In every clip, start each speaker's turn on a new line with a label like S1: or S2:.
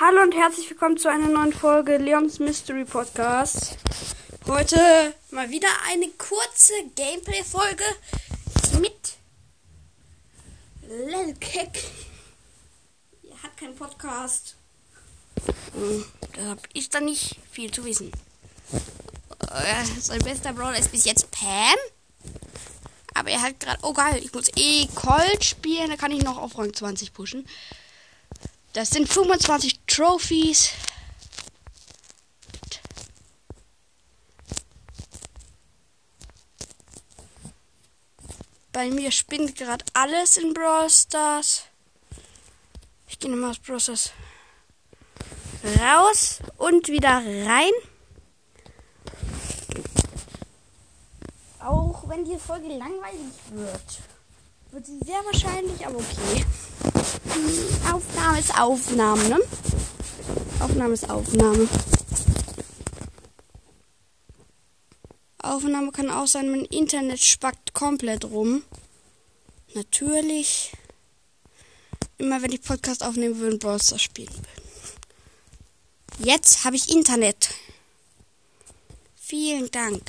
S1: Hallo und herzlich willkommen zu einer neuen Folge Leons Mystery Podcast. Heute mal wieder eine kurze Gameplay-Folge mit Lelkek. Er hat keinen Podcast. Hm, Deshalb ist da nicht viel zu wissen. Äh, Sein bester Brawler ist bis jetzt Pam. Aber er hat gerade. Oh geil, ich muss eh Colt spielen. Da kann ich noch auf Rang 20 pushen. Das sind 25 Trophies. Bei mir spinnt gerade alles in Brawl Stars. Ich gehe nochmal aus Brawl Stars raus und wieder rein. Auch wenn die Folge langweilig wird, wird sie sehr wahrscheinlich, aber okay. Aufnahme ist Aufnahme, ne? Aufnahme ist Aufnahme. Aufnahme kann auch sein, mein Internet spackt komplett rum. Natürlich. Immer wenn ich Podcast aufnehmen will und Brawl Stars spielen will. Jetzt habe ich Internet. Vielen Dank.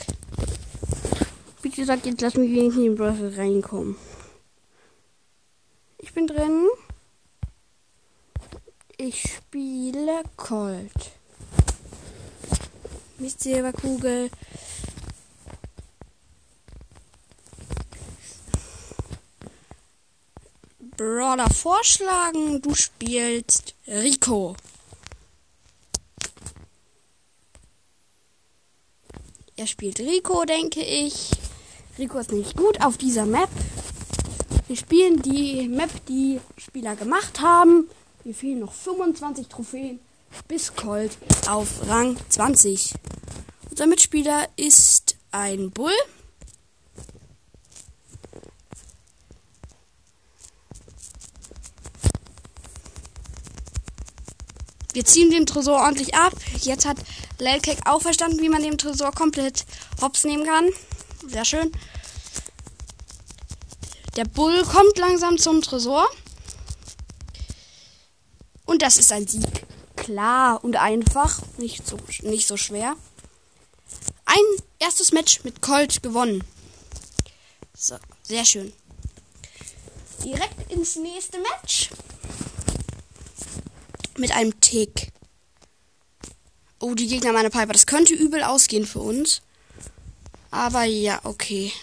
S1: Wie gesagt, jetzt lass mich wenigstens in den Browser reinkommen. Ich bin drin. Ich spiele Colt. Mist Silberkugel. Brawler vorschlagen. Du spielst Rico. Er spielt Rico, denke ich. Rico ist nicht gut auf dieser Map. Wir spielen die Map, die Spieler gemacht haben. Mir fehlen noch 25 Trophäen bis Colt auf Rang 20. Unser Mitspieler ist ein Bull. Wir ziehen den Tresor ordentlich ab. Jetzt hat Lelkek auch verstanden, wie man den Tresor komplett hops nehmen kann. Sehr schön. Der Bull kommt langsam zum Tresor. Und das ist ein Sieg. Klar und einfach. Nicht so, nicht so schwer. Ein erstes Match mit Colt gewonnen. So, sehr schön. Direkt ins nächste Match. Mit einem Tick. Oh, die Gegner meiner Piper. Das könnte übel ausgehen für uns. Aber ja, okay.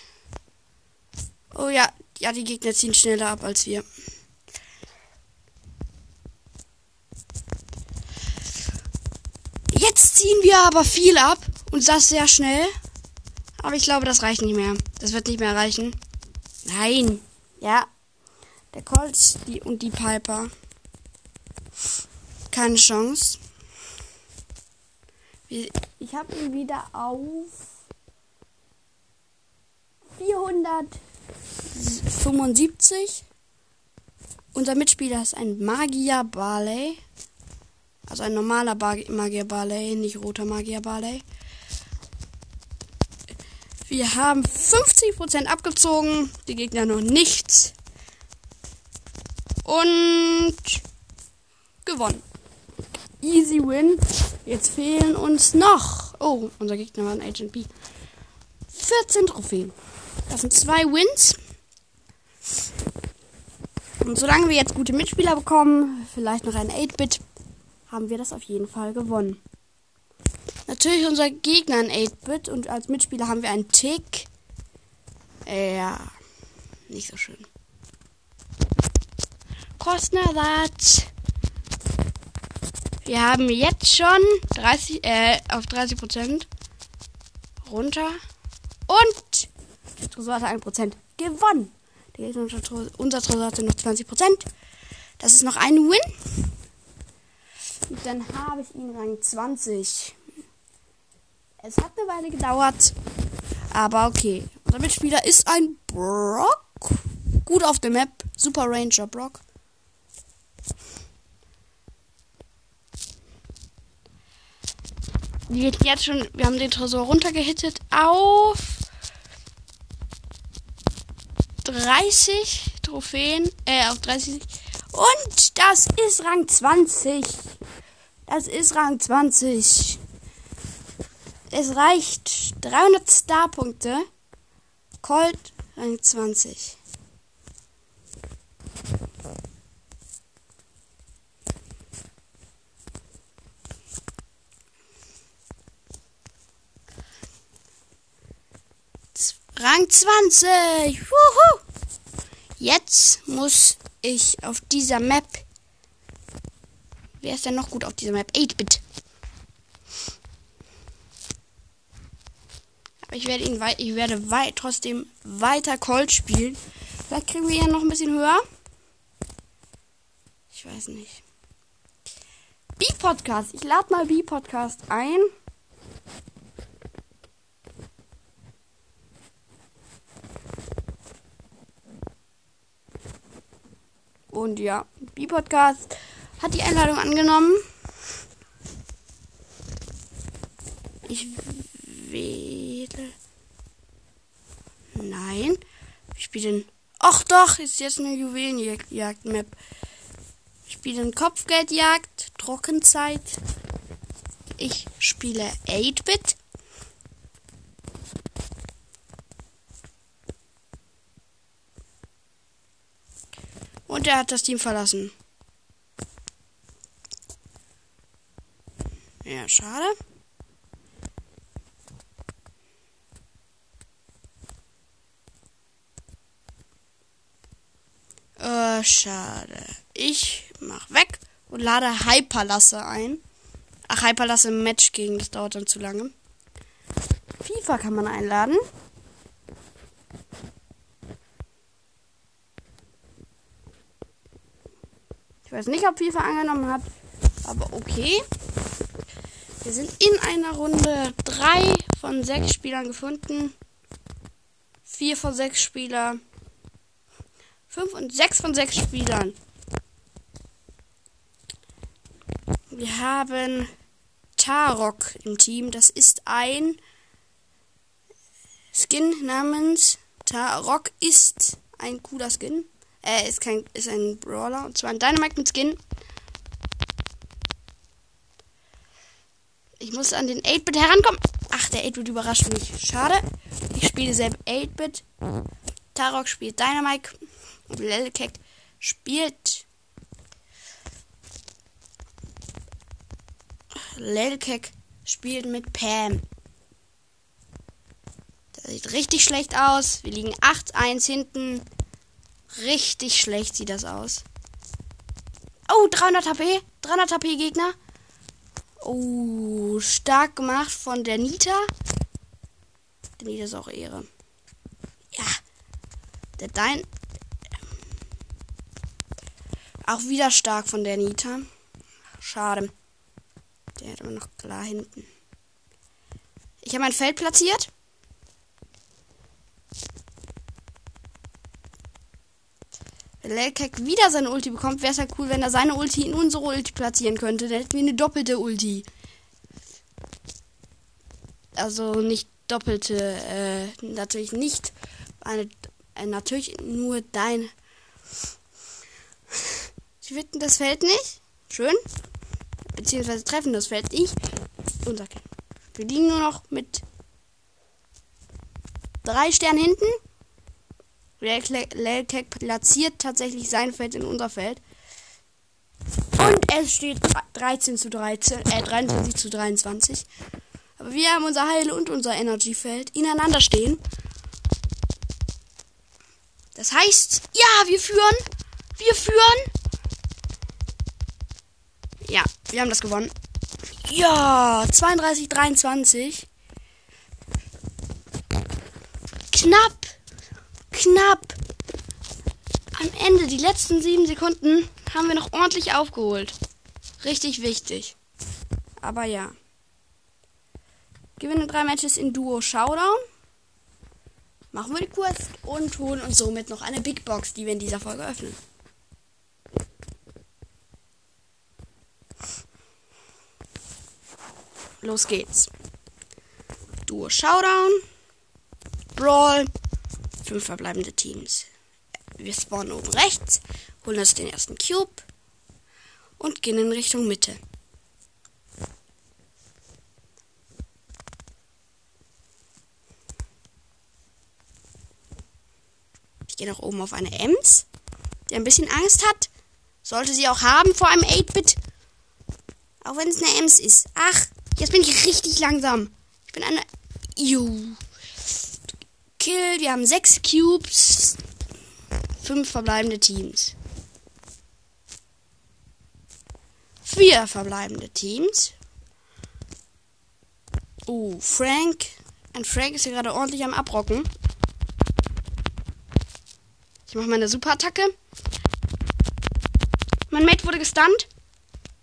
S1: Oh ja, ja, die Gegner ziehen schneller ab als wir. Jetzt ziehen wir aber viel ab und das sehr schnell. Aber ich glaube, das reicht nicht mehr. Das wird nicht mehr reichen. Nein. Ja. Der Colt die, und die Piper. Keine Chance. Ich habe ihn wieder auf 475. Unser Mitspieler ist ein Magier Barley. Also ein normaler Magier Barley, nicht roter Magier Barley. Wir haben 50% abgezogen. Die Gegner noch nichts. Und gewonnen. Easy win. Jetzt fehlen uns noch. Oh, unser Gegner war ein Agent B. 14 Trophäen. Das sind zwei Wins. Und solange wir jetzt gute Mitspieler bekommen, vielleicht noch ein 8-Bit, haben wir das auf jeden Fall gewonnen. Natürlich unser Gegner ein 8-Bit und als Mitspieler haben wir einen Tick. Ja, nicht so schön. Kostner Watts. Wir haben jetzt schon 30, äh, auf 30 Prozent runter. Und der Tresor hatte 1% gewonnen. unser Tresor hatte noch 20%. Das ist noch ein Win. Dann habe ich ihn Rang 20. Es hat eine Weile gedauert. Aber okay. Unser Mitspieler ist ein Brock. Gut auf der Map. Super Ranger Brock. Jetzt schon, wir haben den Tresor runtergehittet auf 30 Trophäen, äh, auf 30. Und das ist Rang 20. Das ist Rang 20. Es reicht 300 Starpunkte. Colt Rang 20. Rang 20. Wuhu. Jetzt muss ich auf dieser Map. Wer ist denn noch gut auf dieser Map? 8-Bit. Aber ich werde ihn ich werde weit trotzdem weiter Colt spielen. Vielleicht kriegen wir ihn noch ein bisschen höher. Ich weiß nicht. B-Podcast. Ich lade mal B-Podcast ein. Und ja, B-Podcast hat die Einladung angenommen. Ich wähle. Nein. Ich spiele Ach doch, ist jetzt eine Juwelenjagd-Map. Ich spiele Kopfgeldjagd, Trockenzeit. Ich spiele 8-Bit. Und er hat das Team verlassen. Ja, schade. Äh, schade. Ich mach weg und lade Hyperlasse ein. Ach, Hyperlasse im Match gegen, das dauert dann zu lange. FIFA kann man einladen. Ich weiß nicht, ob FIFA angenommen hat, aber okay. Wir sind in einer Runde drei von sechs Spielern gefunden. Vier von sechs Spielern. Fünf und sechs von sechs Spielern. Wir haben Tarok im Team. Das ist ein Skin namens Tarok ist ein cooler Skin. Äh, ist kein, ist ein Brawler. Und zwar ein Dynamite mit Skin. Muss an den 8-Bit herankommen. Ach, der 8-Bit überrascht mich. Schade. Ich spiele selbst 8-Bit. Tarok spielt Dynamite. Und Lelkek spielt. Lelkek spielt mit Pam. Das sieht richtig schlecht aus. Wir liegen 8-1 hinten. Richtig schlecht sieht das aus. Oh, 300 HP. 300 HP Gegner. Oh, stark gemacht von der Nita. Der Nita ist auch Ehre. Ja. Der Dein. Auch wieder stark von der Nita. Schade. Der hat immer noch klar hinten. Ich habe mein Feld platziert. Lelkek wieder seine Ulti bekommt, wäre es ja halt cool, wenn er seine Ulti in unsere Ulti platzieren könnte. Dann hätten wir eine doppelte Ulti. Also nicht doppelte, äh, natürlich nicht eine, äh, natürlich nur dein. Sie finden das Feld nicht. Schön. Beziehungsweise treffen das Feld nicht. Kind. Wir liegen nur noch mit drei Sternen hinten. Lelkek platziert tatsächlich sein Feld in unser Feld. Und es steht 13 zu 13, äh, 23 zu 23. Aber wir haben unser Heil- und unser Energy-Feld ineinander stehen. Das heißt, ja, wir führen. Wir führen. Ja, wir haben das gewonnen. Ja, 32, 23. Knapp knapp. Am Ende, die letzten sieben Sekunden, haben wir noch ordentlich aufgeholt. Richtig wichtig. Aber ja. Gewinne drei Matches in Duo Showdown. Machen wir die Quest und holen uns somit noch eine Big Box, die wir in dieser Folge öffnen. Los geht's. Duo Showdown. Brawl fünf verbleibende Teams. Wir spawnen oben rechts, holen uns den ersten Cube und gehen in Richtung Mitte. Ich gehe nach oben auf eine Ems, die ein bisschen Angst hat. Sollte sie auch haben vor einem 8-Bit. Auch wenn es eine Ems ist. Ach, jetzt bin ich richtig langsam. Ich bin eine... Juhu. Kill, wir haben sechs Cubes. Fünf verbleibende Teams. Vier verbleibende Teams. Oh, Frank. Ein Frank ist hier gerade ordentlich am Abrocken. Ich mache meine Superattacke. Mein Mate wurde gestunt.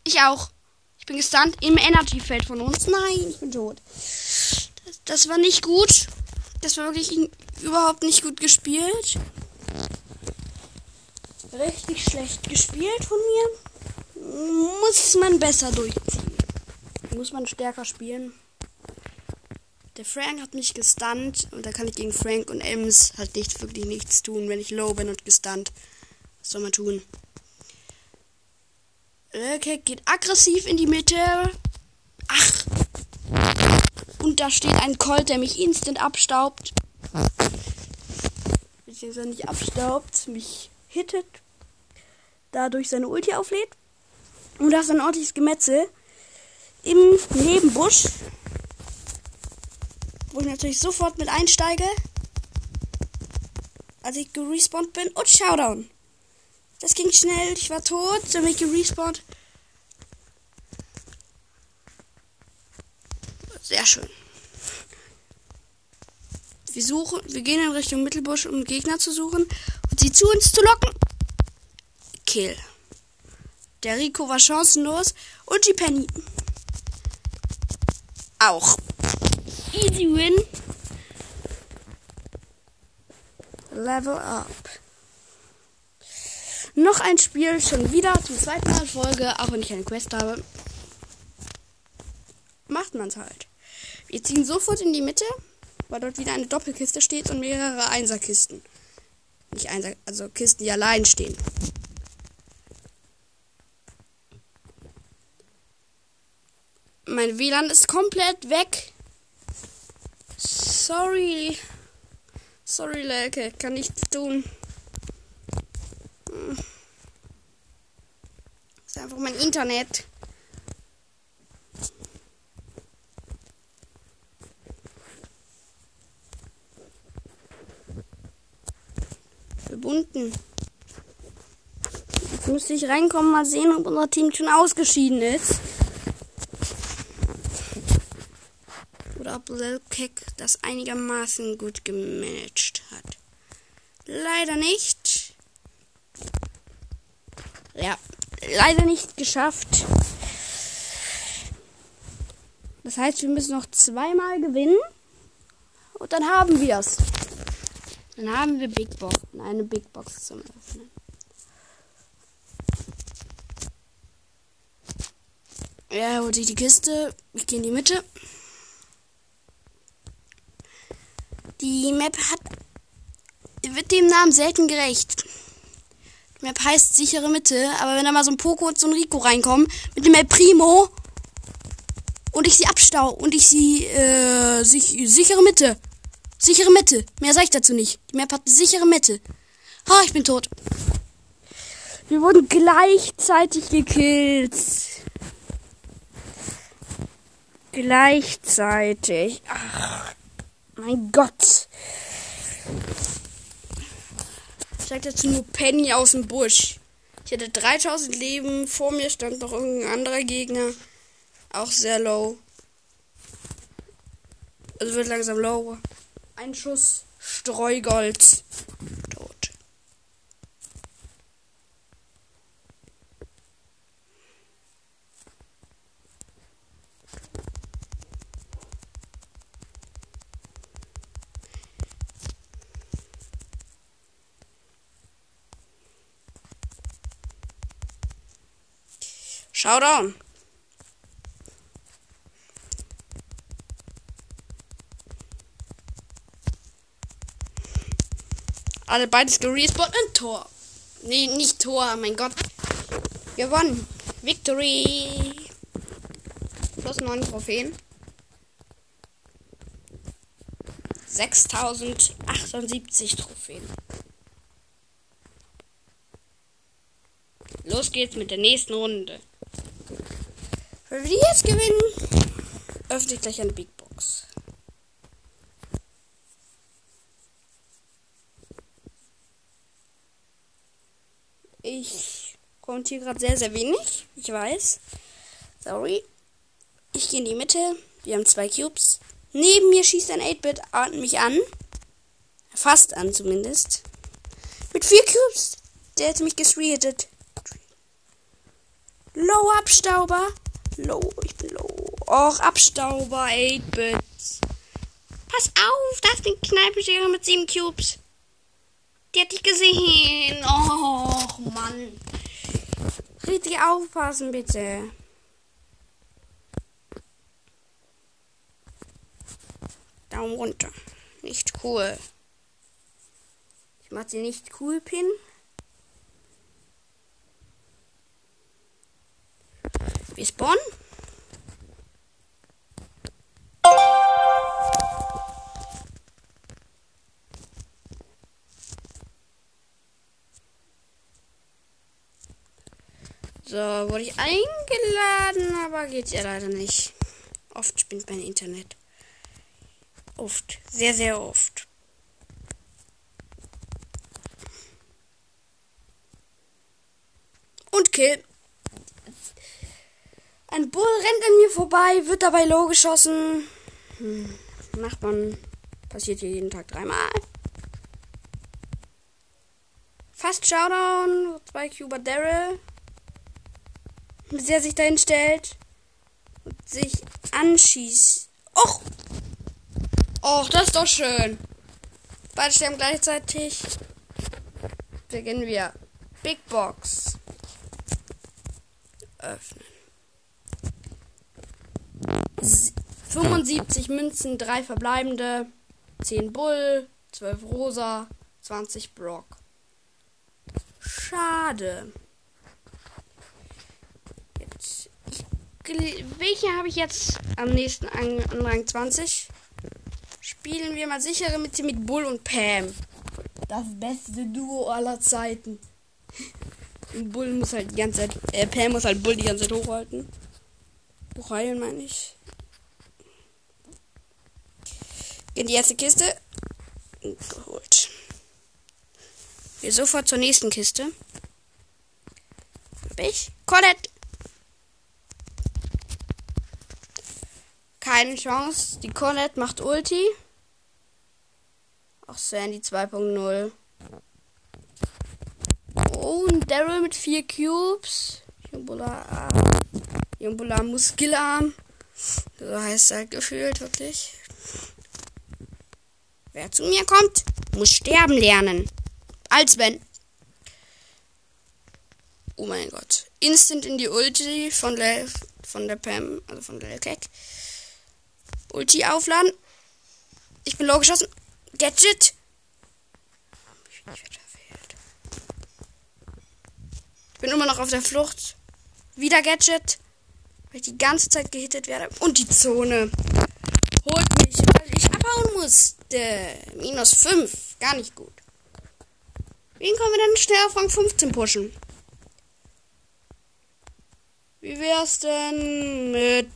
S1: Ich auch. Ich bin gestunt im Energy-Feld von uns. Nein, ich bin tot. Das, das war nicht gut. Das war wirklich überhaupt nicht gut gespielt. Richtig schlecht gespielt von mir. Muss man besser durchziehen. Muss man stärker spielen. Der Frank hat mich gestunt und da kann ich gegen Frank und Ems halt nicht wirklich nichts tun, wenn ich low bin und gestunt. Was soll man tun? Okay, geht aggressiv in die Mitte. Ach. Und da steht ein Colt, der mich instant abstaubt. Beziehungsweise nicht abstaubt, mich hittet. Dadurch seine Ulti auflädt. Und da ist ein ordentliches Gemetzel. Im Nebenbusch wo ich natürlich sofort mit einsteige, als ich gerespawnt bin. Und Showdown. Das ging schnell, ich war tot, dann bin ich gerespawnt. Sehr schön. Wir suchen, wir gehen in Richtung Mittelbusch, um Gegner zu suchen und sie zu uns zu locken. Kill. Der Rico war chancenlos und die Penny auch. Easy win. Level up. Noch ein Spiel, schon wieder zum zweiten Mal Folge, auch wenn ich eine Quest habe. Macht man's halt. Wir ziehen sofort in die Mitte, weil dort wieder eine Doppelkiste steht und mehrere Einserkisten. Nicht Einser, also Kisten, die allein stehen. Mein WLAN ist komplett weg. Sorry. Sorry, Lelke. Kann nichts tun. Hm. Ist einfach mein Internet. Verbunden. Jetzt müsste ich reinkommen, mal sehen, ob unser Team schon ausgeschieden ist. ob Lilkek das einigermaßen gut gemanagt hat. Leider nicht. Ja, leider nicht geschafft. Das heißt, wir müssen noch zweimal gewinnen. Und dann haben wir es. Dann haben wir Big Box. Eine Big Box zum Öffnen. Ja, holt sich die Kiste. Ich gehe in die Mitte. Die Map hat wird dem Namen selten gerecht. Die Map heißt sichere Mitte, aber wenn da mal so ein Poco und so ein Rico reinkommen mit dem El Primo und ich sie abstau und ich sie äh, sich, sichere Mitte. Sichere Mitte. Mehr sag ich dazu nicht. Die Map hat eine sichere Mitte. Ha, ich bin tot. Wir wurden gleichzeitig gekillt. Gleichzeitig. Ach. Mein Gott. Ich sag dazu nur Penny aus dem Busch. Ich hatte 3000 Leben. Vor mir stand noch irgendein anderer Gegner. Auch sehr low. Also wird langsam low. Ein Schuss Streugold. Showdown. alle beides gerespawnt und Tor. Nee, nicht Tor, mein Gott. Gewonnen. Victory. Plus 9 Trophäen. 6078 Trophäen. Los geht's mit der nächsten Runde. Wenn wir die jetzt gewinnen, öffne ich gleich ein Big kommentiere gerade sehr, sehr wenig. Ich weiß. Sorry. Ich gehe in die Mitte. Wir haben zwei Cubes. Neben mir schießt ein 8-Bit mich an. Fast an zumindest. Mit vier Cubes. Der hätte mich gesreatet. Low Abstauber. Low, ich bin low. Och, Abstauber, 8-Bit. Pass auf, da ist ein Kneipenschere mit sieben Cubes. Die hat dich gesehen. Och, Mann. Richtig aufpassen, bitte. Daumen runter. Nicht cool. Ich mach sie nicht cool, Pin. Wir spawnen. So, wurde ich eingeladen, aber geht ja leider nicht. Oft spinnt mein Internet. Oft. Sehr, sehr oft. Und Kill. Ein Bull rennt an mir vorbei, wird dabei low geschossen. Hm. Nachbarn passiert hier jeden Tag dreimal. Fast Showdown. Zwei Cuba Daryl. Bis er sich dahin stellt und sich anschießt. Och! Och, das ist doch schön. Beide sterben gleichzeitig. Beginnen wir. Big Box. Öffnen. 75 Münzen, 3 verbleibende, 10 Bull, 12 Rosa, 20 Brock. Schade. Jetzt, ich, welche habe ich jetzt am nächsten an, an Rang 20? Spielen wir mal sichere Mitte mit Bull und Pam. Das beste Duo aller Zeiten. Bull muss halt die ganze Zeit, äh, Pam muss halt Bull die ganze Zeit hochhalten. Hochheilen meine ich. in die erste Kiste. Geholt. Wir sofort zur nächsten Kiste. Hab ich? Colette! Keine Chance. Die Colette macht Ulti. Auch Sandy 2.0. Oh, und Daryl mit vier Cubes. Jumbula, Jumbula Muskelarm. So heißt er halt gefühlt, wirklich. Wer zu mir kommt, muss sterben lernen. Als wenn. Oh mein Gott. Instant in die Ulti von der, von der Pam, also von der Kek. Ulti aufladen. Ich bin low geschossen. Gadget. Ich bin immer noch auf der Flucht. Wieder Gadget. Weil ich die ganze Zeit gehittet werde. Und die Zone. Holt mich, weil ich abhauen musste. Minus 5. Gar nicht gut. Wen können wir denn schnell auf Rang 15 pushen? Wie wär's denn mit.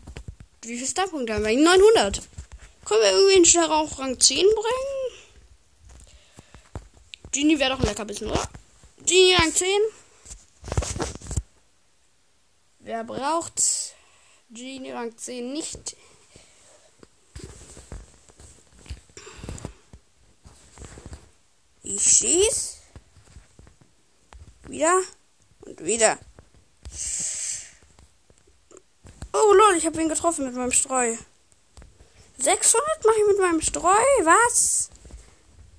S1: Wie viel Starpunkte haben wir? 900. Können wir irgendwie schnell auf Rang 10 bringen? Genie wäre doch ein lecker bisschen, oder? Genie Rang 10. Wer braucht Genie Rang 10 nicht? Ich schieß. Wieder. Und wieder. Oh lol, ich habe ihn getroffen mit meinem Streu. 600 mache ich mit meinem Streu? Was?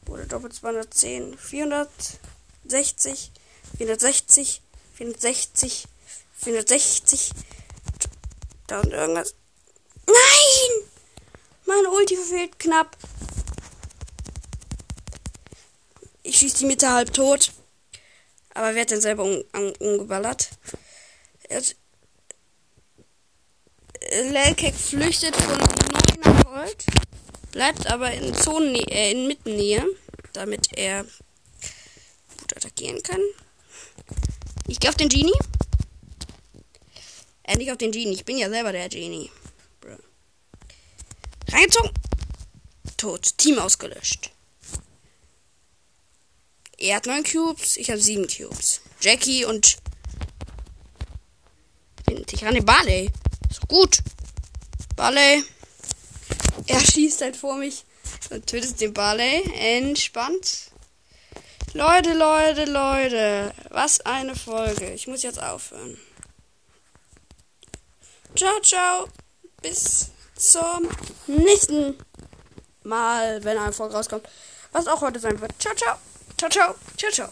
S1: Oder doppelt 210. 460. 460. 460. 460. Da und irgendwas. Nein! Mein Ulti verfehlt knapp. Ich schieße die Mitte halb tot. Aber wer hat denn selber um, um, umgeballert? Lelkek flüchtet von 9 Gold. Bleibt aber in Zonen, äh, in Mittennähe, damit er gut attackieren kann. Ich gehe auf den Genie. Äh, nicht auf den Genie. Ich bin ja selber der Genie. Bro. Reingezogen. Tot. Team ausgelöscht. Er hat neun Cubes, ich habe sieben Cubes. Jackie und. Ich den Barley. Ist gut. Barley. Er schießt halt vor mich und tötet den Barley. Entspannt. Leute, Leute, Leute. Was eine Folge. Ich muss jetzt aufhören. Ciao, ciao. Bis zum nächsten Mal, wenn eine Folge rauskommt. Was auch heute sein wird. Ciao, ciao. Ciao, ciao. Ciao, ciao.